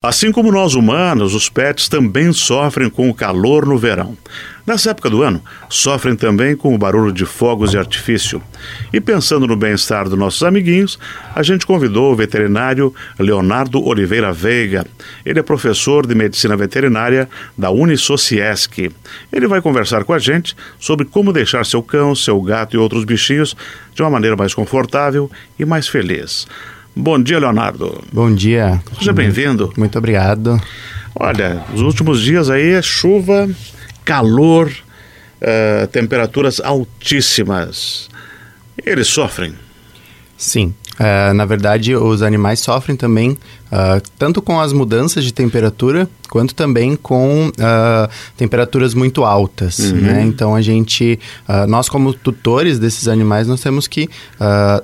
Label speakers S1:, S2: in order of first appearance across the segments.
S1: Assim como nós humanos, os pets também sofrem com o calor no verão. Nessa época do ano, sofrem também com o barulho de fogos de artifício. E pensando no bem-estar dos nossos amiguinhos, a gente convidou o veterinário Leonardo Oliveira Veiga. Ele é professor de medicina veterinária da Unisociesc. Ele vai conversar com a gente sobre como deixar seu cão, seu gato e outros bichinhos de uma maneira mais confortável e mais feliz. Bom dia, Leonardo.
S2: Bom dia.
S1: Seja bem-vindo.
S2: Muito obrigado.
S1: Olha, os últimos dias aí é chuva, calor, uh, temperaturas altíssimas. Eles sofrem?
S2: Sim. Uh, na verdade, os animais sofrem também, uh, tanto com as mudanças de temperatura, quanto também com uh, temperaturas muito altas, uhum. né? Então a gente, uh, nós como tutores desses animais, nós temos que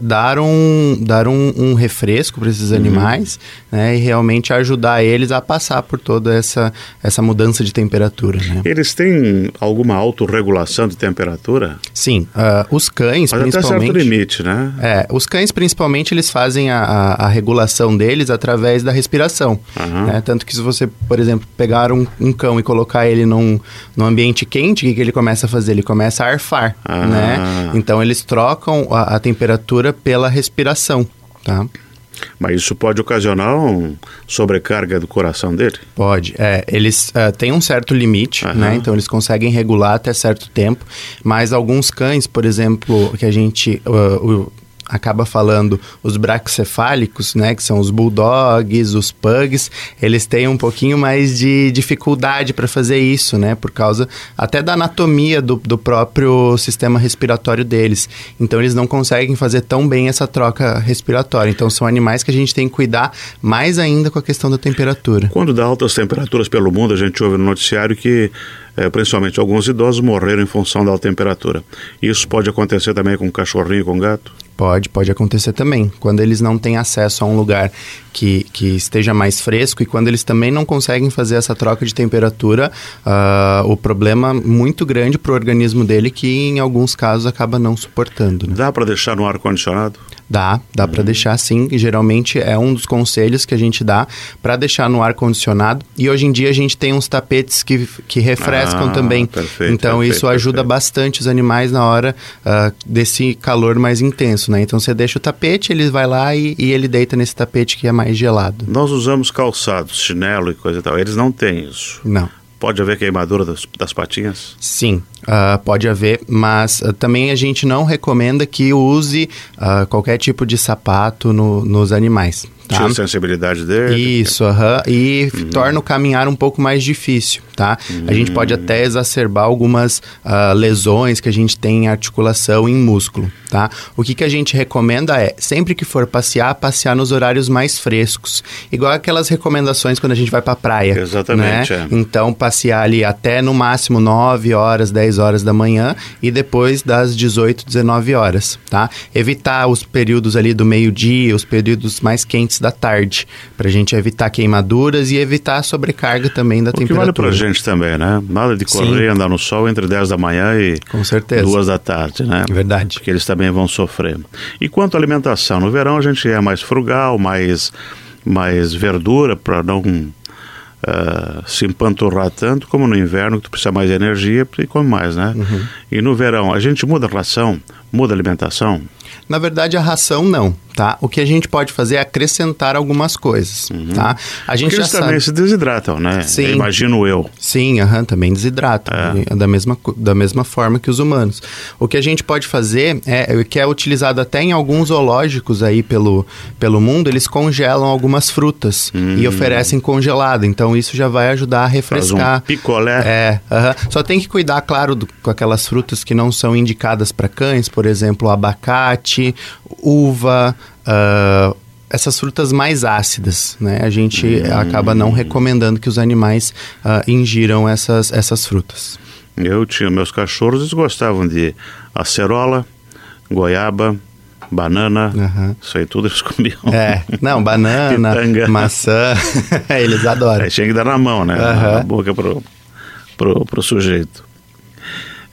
S2: dar um dar um, um refresco para esses uhum. animais, né? E realmente ajudar eles a passar por toda essa essa mudança de temperatura. Né?
S1: Eles têm alguma autorregulação de temperatura?
S2: Sim, os cães
S1: Mas
S2: principalmente.
S1: Até certo limite, né?
S2: É, os cães principalmente eles fazem a, a, a regulação deles através da respiração, uhum. né? Tanto que se você, por exemplo pegar um, um, cão e colocar ele num, num ambiente quente, o que, que ele começa a fazer? Ele começa a arfar, ah. né? Então eles trocam a, a temperatura pela respiração, tá?
S1: Mas isso pode ocasionar uma sobrecarga do coração dele?
S2: Pode. É, eles uh, têm um certo limite, uhum. né? Então eles conseguem regular até certo tempo. Mas alguns cães, por exemplo, que a gente. Uh, acaba falando os braxcefálicos, né, que são os bulldogs, os pugs, eles têm um pouquinho mais de dificuldade para fazer isso, né, por causa até da anatomia do, do próprio sistema respiratório deles. Então eles não conseguem fazer tão bem essa troca respiratória. Então são animais que a gente tem que cuidar mais ainda com a questão da temperatura.
S1: Quando dá altas temperaturas pelo mundo, a gente ouve no noticiário que é, principalmente alguns idosos morreram em função da alta temperatura. Isso pode acontecer também com cachorrinho com gato?
S2: Pode, pode acontecer também. Quando eles não têm acesso a um lugar que, que esteja mais fresco e quando eles também não conseguem fazer essa troca de temperatura, uh, o problema muito grande para o organismo dele que em alguns casos acaba não suportando. Né?
S1: Dá para deixar no ar-condicionado?
S2: Dá, dá uhum. para deixar sim. Geralmente é um dos conselhos que a gente dá para deixar no ar condicionado. E hoje em dia a gente tem uns tapetes que, que refrescam ah, também. Perfeito, então perfeito, isso ajuda perfeito. bastante os animais na hora uh, desse calor mais intenso, né? Então você deixa o tapete, ele vai lá e, e, ele deita nesse tapete que é mais gelado.
S1: Nós usamos calçados, chinelo e coisa e tal. Eles não têm isso.
S2: Não.
S1: Pode haver queimadura das, das patinhas?
S2: Sim, uh, pode haver, mas uh, também a gente não recomenda que use uh, qualquer tipo de sapato no, nos animais.
S1: Tá? Tira a sensibilidade dele.
S2: Isso, aham. E uhum. torna o caminhar um pouco mais difícil, tá? A gente pode até exacerbar algumas uh, lesões que a gente tem em articulação e em músculo, tá? O que, que a gente recomenda é, sempre que for passear, passear nos horários mais frescos. Igual aquelas recomendações quando a gente vai pra praia.
S1: Exatamente,
S2: né? é. Então, passear ali até no máximo 9 horas, 10 horas da manhã e depois das 18, 19 horas, tá? Evitar os períodos ali do meio-dia, os períodos mais quentes da tarde, para a gente evitar queimaduras e evitar a sobrecarga também da o temperatura.
S1: Que vale gente também, né? Nada de correr, Sim. andar no sol entre 10 da manhã e
S2: Com certeza.
S1: 2 da tarde, né?
S2: Verdade.
S1: Porque eles também vão sofrer. E quanto à alimentação, no verão a gente é mais frugal, mais, mais verdura para não Uh, se empanturrar tanto como no inverno, que tu precisa mais energia e come mais, né? Uhum. E no verão, a gente muda a ração, muda a alimentação?
S2: Na verdade, a ração não tá? O que a gente pode fazer é acrescentar algumas coisas, uhum. tá?
S1: A gente Porque eles também se desidratam, né?
S2: Sim.
S1: imagino eu.
S2: Sim, uhum, também desidratam, é. da, mesma, da mesma forma que os humanos. O que a gente pode fazer, é que é utilizado até em alguns zoológicos aí pelo, pelo mundo, eles congelam algumas frutas hum. e oferecem congelado, então isso já vai ajudar a refrescar.
S1: Faz um picolé.
S2: É, uhum. só tem que cuidar, claro, do, com aquelas frutas que não são indicadas para cães, por exemplo, abacate, uva, uh, essas frutas mais ácidas, né? A gente hum. acaba não recomendando que os animais uh, ingiram essas, essas frutas.
S1: Eu tinha meus cachorros, eles gostavam de acerola, goiaba, banana, uhum. isso aí tudo eles comiam.
S2: É, não, banana, maçã, eles adoram. É,
S1: tinha que dar na mão, né? Uhum. Na boca pro, pro, pro sujeito.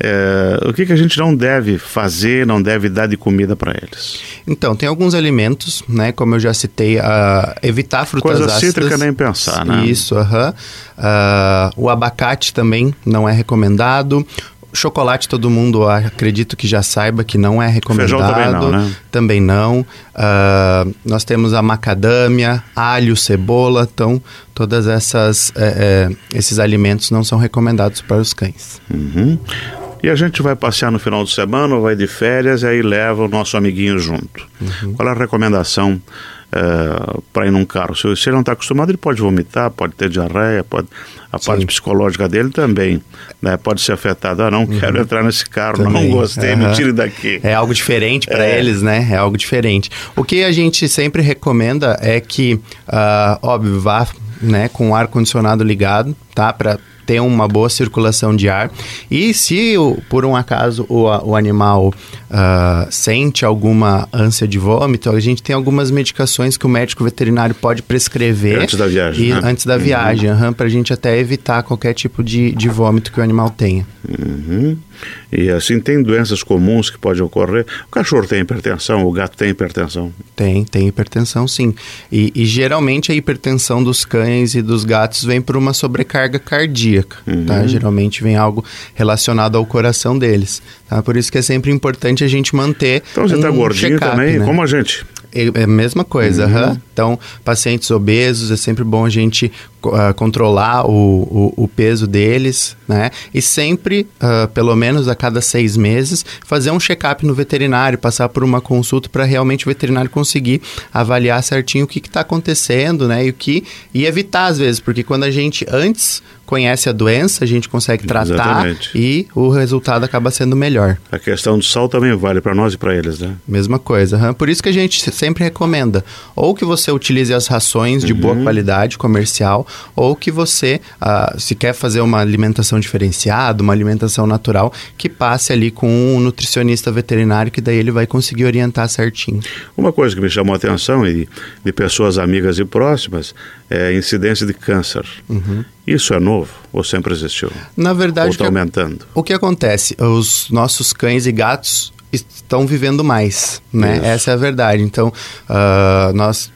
S1: É, o que, que a gente não deve fazer, não deve dar de comida para eles?
S2: Então, tem alguns alimentos, né? Como eu já citei, uh, evitar frutas
S1: Coisa
S2: ácidas.
S1: cítrica nem pensar, né?
S2: Isso, aham. Uh -huh. uh, o abacate também não é recomendado. Chocolate todo mundo acredito que já saiba que não é recomendado.
S1: Feijão também não, né?
S2: Também não. Uh, nós temos a macadâmia, alho, cebola, então todas essas é, é, esses alimentos não são recomendados para os cães.
S1: Uhum. E a gente vai passear no final de semana, ou vai de férias e aí leva o nosso amiguinho junto. Uhum. Qual é a recomendação uh, para ir num carro? Se, se ele não está acostumado, ele pode vomitar, pode ter diarreia, pode, a Sim. parte psicológica dele também né, pode ser afetada. Ah, não uhum. quero entrar nesse carro, também. não gostei, uhum. me tire daqui.
S2: É algo diferente para é. eles, né? É algo diferente. O que a gente sempre recomenda é que, uh, óbvio, vá né, com o ar condicionado ligado, tá? Para ter uma boa circulação de ar. E se por um acaso o, o animal uh, sente alguma ânsia de vômito, a gente tem algumas medicações que o médico veterinário pode prescrever.
S1: Antes da viagem.
S2: E,
S1: né?
S2: Antes da viagem, uhum. uhum, para a gente até evitar qualquer tipo de, de vômito que o animal tenha.
S1: Uhum. E assim, tem doenças comuns que podem ocorrer. O cachorro tem hipertensão, o gato tem hipertensão?
S2: Tem, tem hipertensão sim. E, e geralmente a hipertensão dos cães e dos gatos vem por uma sobrecarga cardíaca, tá? uhum. tá? Geralmente vem algo relacionado ao coração deles, tá? Por isso que é sempre importante a gente manter
S1: Então você está um gordinho também, né? como a gente?
S2: É a mesma coisa, uhum. então pacientes obesos é sempre bom a gente uh, controlar o, o, o, peso deles, né? E sempre, uh, pelo menos a cada seis meses, fazer um check-up no veterinário, passar por uma consulta para realmente o veterinário conseguir avaliar certinho o que está acontecendo, né? E o que e evitar às vezes, porque quando a gente antes conhece a doença, a gente consegue tratar Exatamente. e o resultado acaba sendo melhor.
S1: A questão do sal também vale para nós e para eles, né?
S2: Mesma coisa. Uhum. Por isso que a gente sempre recomenda ou que você utilize as rações de uhum. boa qualidade comercial ou que você, uh, se quer fazer uma alimentação diferenciada, uma alimentação natural, que passe ali com um nutricionista veterinário que daí ele vai conseguir orientar certinho.
S1: Uma coisa que me chamou a atenção e de pessoas amigas e próximas é a incidência de câncer. Uhum. Isso é novo ou sempre existiu?
S2: Na verdade, ou
S1: está aumentando?
S2: O que acontece? Os nossos cães e gatos estão vivendo mais, né? Isso. Essa é a verdade. Então, uh, nós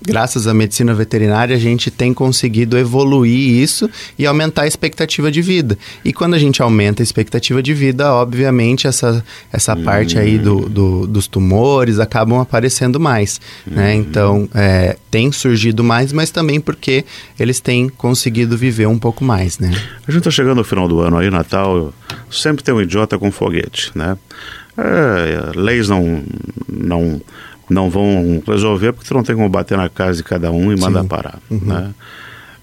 S2: graças à medicina veterinária, a gente tem conseguido evoluir isso e aumentar a expectativa de vida. E quando a gente aumenta a expectativa de vida, obviamente, essa, essa uhum. parte aí do, do, dos tumores acabam aparecendo mais, né? uhum. né? Então, é, tem surgido mais, mas também porque eles têm conseguido viver um pouco mais, né?
S1: A gente está chegando no final do ano aí, Natal, sempre tem um idiota com foguete, né? É, leis não, não não vão resolver porque tu não tem como bater na casa de cada um e mandar parar. Uhum. Né?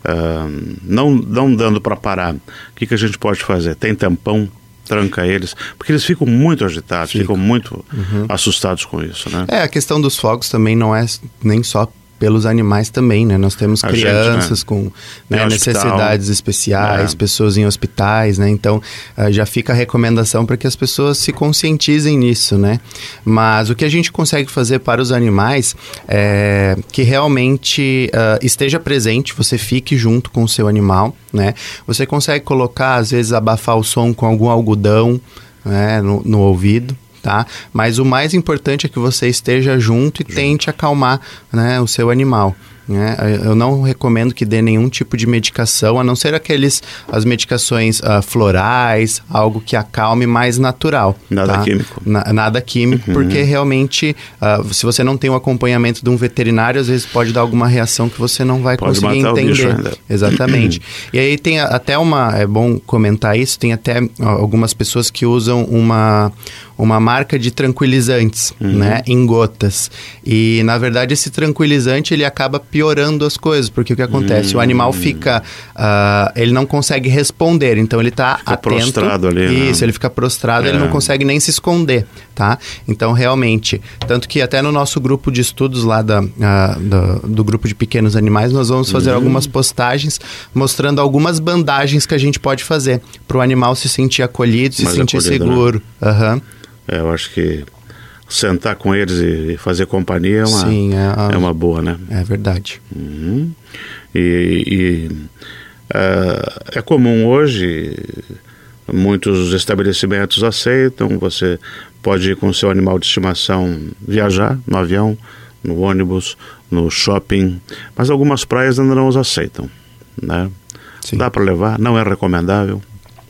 S1: Uh, não, não dando para parar, o que, que a gente pode fazer? Tem tampão, tranca eles, porque eles ficam muito agitados, Fico. ficam muito uhum. assustados com isso, né?
S2: É, a questão dos fogos também não é nem só pelos animais também, né? Nós temos a crianças gente, né? com né, necessidades especiais, é. pessoas em hospitais, né? Então, uh, já fica a recomendação para que as pessoas se conscientizem nisso, né? Mas o que a gente consegue fazer para os animais é que realmente uh, esteja presente, você fique junto com o seu animal, né? Você consegue colocar, às vezes, abafar o som com algum algodão, né, no, no ouvido, tá? Mas o mais importante é que você esteja junto e tente acalmar né, o seu animal. Né? Eu não recomendo que dê nenhum tipo de medicação, a não ser aqueles as medicações uh, florais, algo que acalme mais natural.
S1: Nada tá? químico.
S2: Na, nada químico, uhum. porque realmente, uh, se você não tem o acompanhamento de um veterinário, às vezes pode dar alguma reação que você não vai pode conseguir entender. Exatamente. e aí tem até uma, é bom comentar isso, tem até algumas pessoas que usam uma uma marca de tranquilizantes, uhum. né, em gotas. E na verdade esse tranquilizante ele acaba piorando as coisas, porque o que acontece, uhum. o animal hum. fica, uh, ele não consegue responder, então ele está atento.
S1: prostrado ali.
S2: Né? Isso, né? ele fica prostrado, é. ele não consegue nem se esconder, tá? Então realmente, tanto que até no nosso grupo de estudos lá da, uh, do, do, grupo de pequenos animais, nós vamos fazer uhum. algumas postagens mostrando algumas bandagens que a gente pode fazer para o animal se sentir acolhido, se Mais sentir acolhido, né? seguro. Né? Uhum.
S1: É, eu acho que sentar com eles e fazer companhia é uma, Sim, é, é uma boa, né?
S2: É verdade.
S1: Uhum. E, e uh, é comum hoje muitos estabelecimentos aceitam, você pode ir com seu animal de estimação viajar no avião, no ônibus, no shopping, mas algumas praias ainda não os aceitam, né? Sim. Dá para levar, não é recomendável.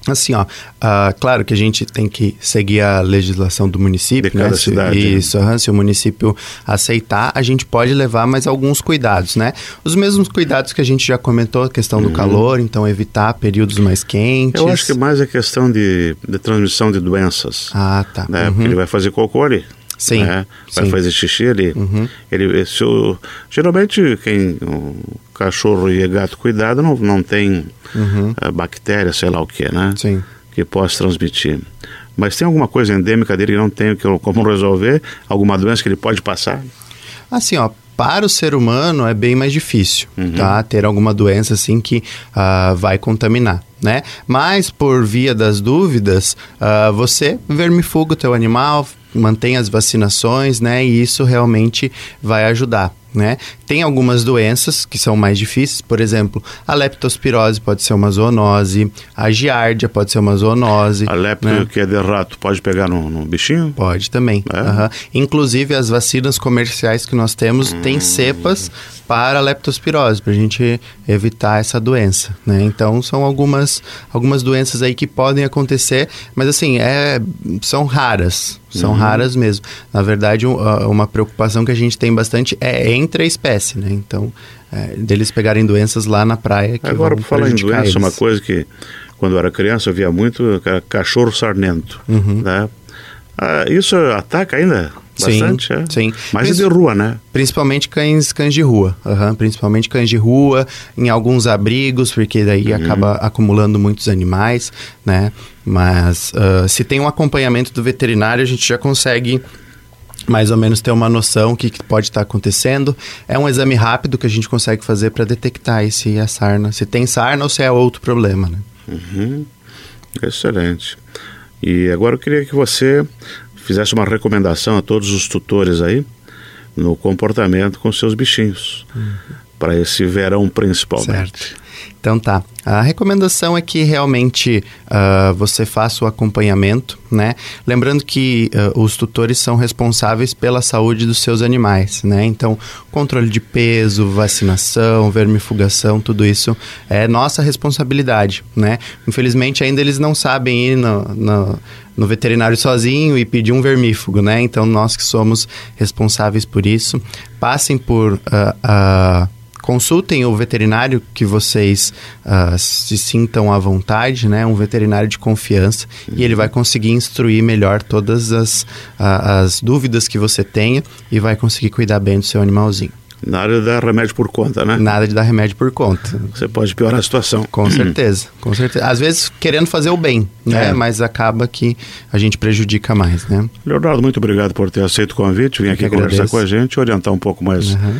S2: Assim, ó, uh, claro que a gente tem que seguir a legislação do município,
S1: de cada
S2: né?
S1: cidade.
S2: Né? Isso, uhum, se o município aceitar, a gente pode levar mais alguns cuidados, né? Os mesmos cuidados que a gente já comentou, a questão do uhum. calor, então evitar períodos mais quentes.
S1: Eu acho que mais a questão de, de transmissão de doenças.
S2: Ah, tá.
S1: Né? Uhum. Porque ele vai fazer cocô ali.
S2: Sim,
S1: né? Vai
S2: sim.
S1: fazer xixi ali.
S2: Uhum.
S1: Ele, se o, geralmente, quem o cachorro e gato cuidado não, não tem
S2: uhum.
S1: uh, bactéria, sei lá o que, né?
S2: Sim.
S1: Que possa transmitir. Mas tem alguma coisa endêmica dele que não tem como resolver? Alguma doença que ele pode passar?
S2: Assim, ó, para o ser humano é bem mais difícil,
S1: Uhum.
S2: tá? Ter alguma doença assim que ah, vai contaminar, né? Mas por via das dúvidas, ah, você vermifuga o teu animal, mantém as vacinações, né? E isso realmente vai ajudar. Né? Tem algumas doenças que são mais difíceis, por exemplo, a leptospirose pode ser uma zoonose, a giardia pode ser uma zoonose.
S1: A lepto,
S2: né?
S1: que é de rato, pode pegar no, no bichinho?
S2: Pode também.
S1: É?
S2: Uhum. Inclusive, as vacinas comerciais que nós temos
S1: Hum.
S2: têm cepas para a leptospirose, para a gente evitar essa doença, né? Então, são algumas, algumas doenças aí que podem acontecer, mas assim, é, são raras, são
S1: Uhum.
S2: raras mesmo. Na verdade, um, uma preocupação que a gente tem bastante é entre a espécie, né? Então, é, deles pegarem doenças lá na praia que
S1: Agora, por falar em doença, uma
S2: eles.
S1: coisa que quando eu era criança eu via muito, cachorro sarnento.
S2: Uhum.
S1: Né? Ah, isso ataca ainda
S2: Sim,
S1: bastante? é?
S2: sim.
S1: É
S2: Isso-
S1: de rua, né?
S2: Principalmente cães, cães de rua. aham, principalmente cães de rua, em alguns abrigos, porque daí
S1: Uhum.
S2: acaba acumulando muitos animais, né? Mas ah, se tem um acompanhamento do veterinário, a gente já consegue mais ou menos ter uma noção do que, que pode estar acontecendo. É um exame rápido que a gente consegue fazer para detectar aí se é sarna, se tem sarna ou se é outro problema, né?
S1: Uhum. Excelente. E agora eu queria que você fizesse uma recomendação a todos os tutores aí no comportamento com seus bichinhos. Para esse verão principalmente.
S2: Certo. Então tá. A recomendação é que realmente ah, você faça o acompanhamento, né? Lembrando que ah, os tutores são responsáveis pela saúde dos seus animais, né? Então, controle de peso, vacinação, vermifugação, tudo isso é nossa responsabilidade, né? Infelizmente ainda eles não sabem ir no, no, no veterinário sozinho e pedir um vermífugo, né? Então nós que somos responsáveis por isso, passem por ah, consultem o veterinário que vocês ah, se sintam à vontade, né? Um veterinário de confiança e ele vai conseguir instruir melhor todas as, ah, as dúvidas que você tenha e vai conseguir cuidar bem do seu animalzinho.
S1: Na área de dar remédio por conta, né?
S2: Nada de dar remédio por conta.
S1: Você pode piorar a situação.
S2: Com certeza, com certeza. Às vezes querendo fazer o bem, né?
S1: É.
S2: Mas acaba que a gente prejudica mais, né?
S1: Leonardo, muito obrigado por ter aceito o convite, vir aqui conversar com a gente e orientar um pouco mais
S2: Uhum.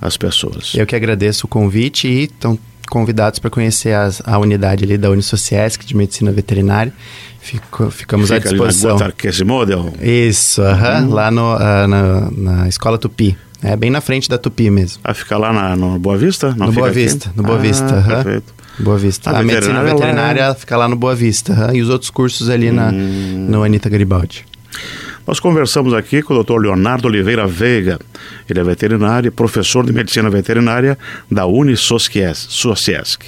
S1: As pessoas.
S2: Eu que agradeço o convite e estão convidados para conhecer as- a unidade ali da Unisociesc de Medicina Veterinária. Fico- ficamos à
S1: Fica ali na
S2: disposição.
S1: Guatarquesimodel.
S2: Isso, aham, lá no, ah, na, na Escola Tupi. É bem na frente da Tupi mesmo.
S1: A ficar lá na, no Boa Vista? Não
S2: no
S1: fica
S2: Boa? Vista, no Boa
S1: Ah,
S2: Vista. aham.
S1: Perfeito.
S2: Boa Vista.
S1: A
S2: A, medicina
S1: veterinária lá
S2: fica lá no Boa Vista. aham, E os outros cursos ali na,
S1: Hum.
S2: no Anitta Garibaldi.
S1: Nós conversamos aqui com o Dr. Leonardo Oliveira Veiga. Ele é veterinário e professor de medicina veterinária da Unisociesc.